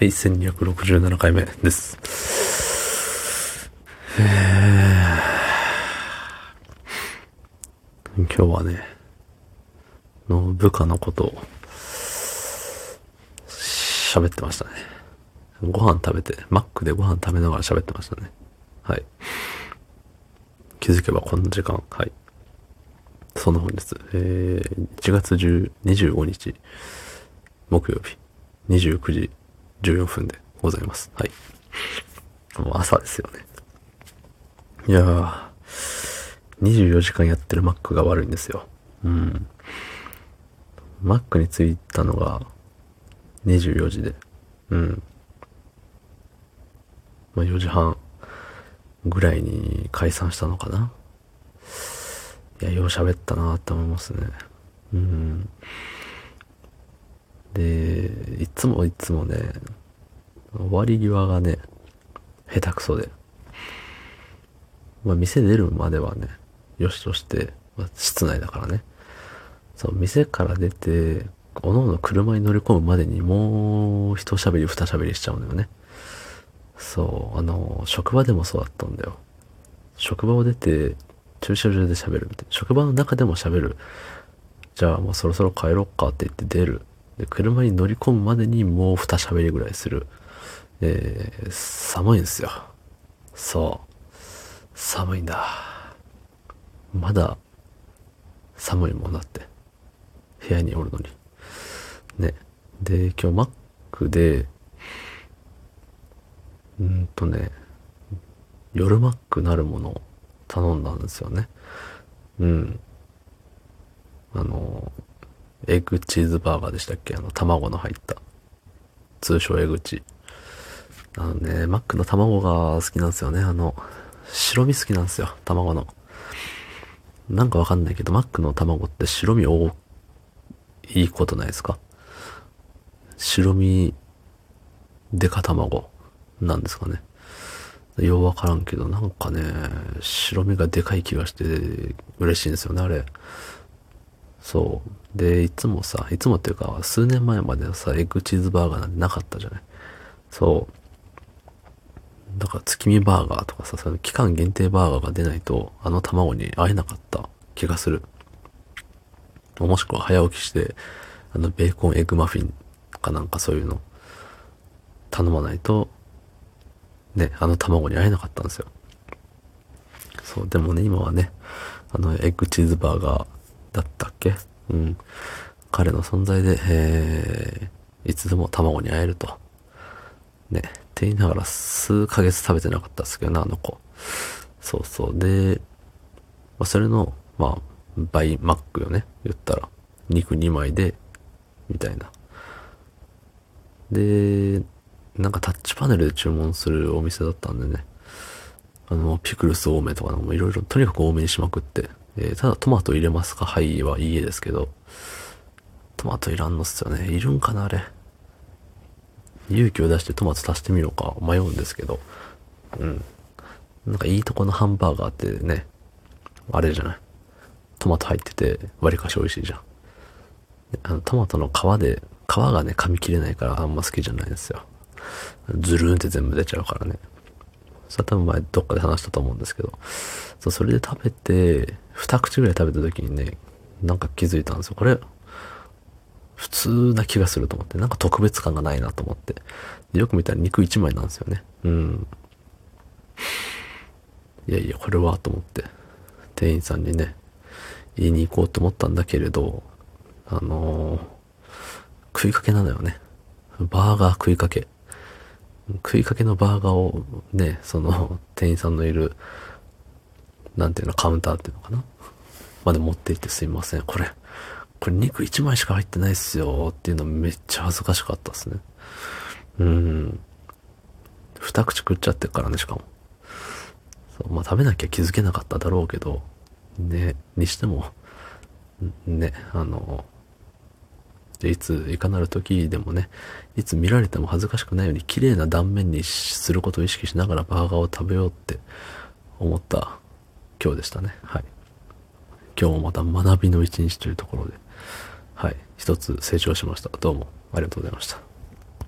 はい、1267回目です。えー、今日はね、の部下のことを喋ってましたね。ご飯食べて、マックでご飯食べながら喋ってましたね。はい。気づけばこんな時間、はい。そんな本日、えー、1月10 25日、木曜日、29時14分でございます。はい。もう朝ですよね。いやー、24時間やってる Mac が悪いんですよ。うん。Mac に着いたのが24時で、うん。まあ4時半ぐらいに解散したのかな。いや、よう喋ったなって思いますね。うん。で、いつもいつもね、終わり際がね、下手くそで。まあ、店出るまではね、よしとして、まあ、室内だからね。そう、店から出て、おのおの車に乗り込むまでにもう一喋り二喋りしちゃうのよね。そう、あの、職場でもそうだったんだよ。職場を出て、駐車場で喋るみたいな。職場の中でも喋る。じゃあもうそろそろ帰ろっかって言って出る。で、車に乗り込むまでにもう二喋りぐらいする。えー、寒いんですよ。そう。寒いんだ。まだ、寒いもんだって。部屋におるのに。ね。で、今日マックで、うんとね、夜マックなるものを頼んだんですよね。うん。あの、エッグチーズバーガーでしたっけ？あの、卵の入った。通称エグチ。あのね、マックの卵が好きなんですよね。あの、白身好きなんですよ。卵の。なんかわかんないけど、マックの卵って白身多いいことないですか？白身デカ卵なんですかね。ようわからんけど、なんかね、白身がでかい気がして嬉しいんですよね、あれ。そう。で、いつもさ、いつもっていうか、数年前まではさ、エッグチーズバーガーなんてなかったじゃない？そう。だから月見バーガーとかさ、その期間限定バーガーが出ないと、あの卵に会えなかった気がする。もしくは早起きして、あの、ベーコンエッグマフィンかなんかそういうの、頼まないと、ね、あの卵に会えなかったんですよ。そう、でもね、今はね、あの、エッグチーズバーガーだったっけ？うん。彼の存在で、えー、いつでも卵に会えると。ね、って言いながら数ヶ月食べてなかったですけどね、あの子。そうそう。で、まあ、それの、まあ、倍マックよね、言ったら。肉2枚で、みたいな。で、なんかタッチパネルで注文するお店だったんでね。あの、ピクルス多めとかなんかもいろいろ、とにかく多めにしまくって。えーただトマト入れますか？はいはいいえですけど。トマトいらんのっすよね。いるんかなあれ。勇気を出してトマト足してみようか迷うんですけど。うん。なんかいいとこのハンバーガーってね、あれじゃない。トマト入ってて、割かし美味しいじゃん。あの、トマトの皮で、皮がね、噛み切れないからあんま好きじゃないんですよ。ズルーンって全部出ちゃうからね。それ多分前どっかで話したと思うんですけど。そう、それで食べて、二口ぐらい食べた時にね、なんか気づいたんですよ。これ、普通な気がすると思って、なんか特別感がないなと思って。でよく見たら肉一枚なんですよね。うん。いやいや、これはと思って、店員さんにね、言いに行こうと思ったんだけれど、あのー食いかけなのよね。バーガー食いかけ。食いかけのバーガーをね、その店員さんのいる、なんていうの、カウンターっていうのかな？まで持って行ってすいません。これ、これ肉1枚しか入ってないっすよっていうのめっちゃ恥ずかしかったっすね。うん。二口食っちゃってるからね、しかも。そうまあ食べなきゃ気づけなかっただろうけど、ね、にしても、ね、あの、いつ、いかなる時でもね、いつ見られても恥ずかしくないように綺麗な断面にすることを意識しながらバーガーを食べようって思った今日でしたね。はい。今日もまた学びの一日というところで、はい。一つ成長しました。どうもありがとうございました。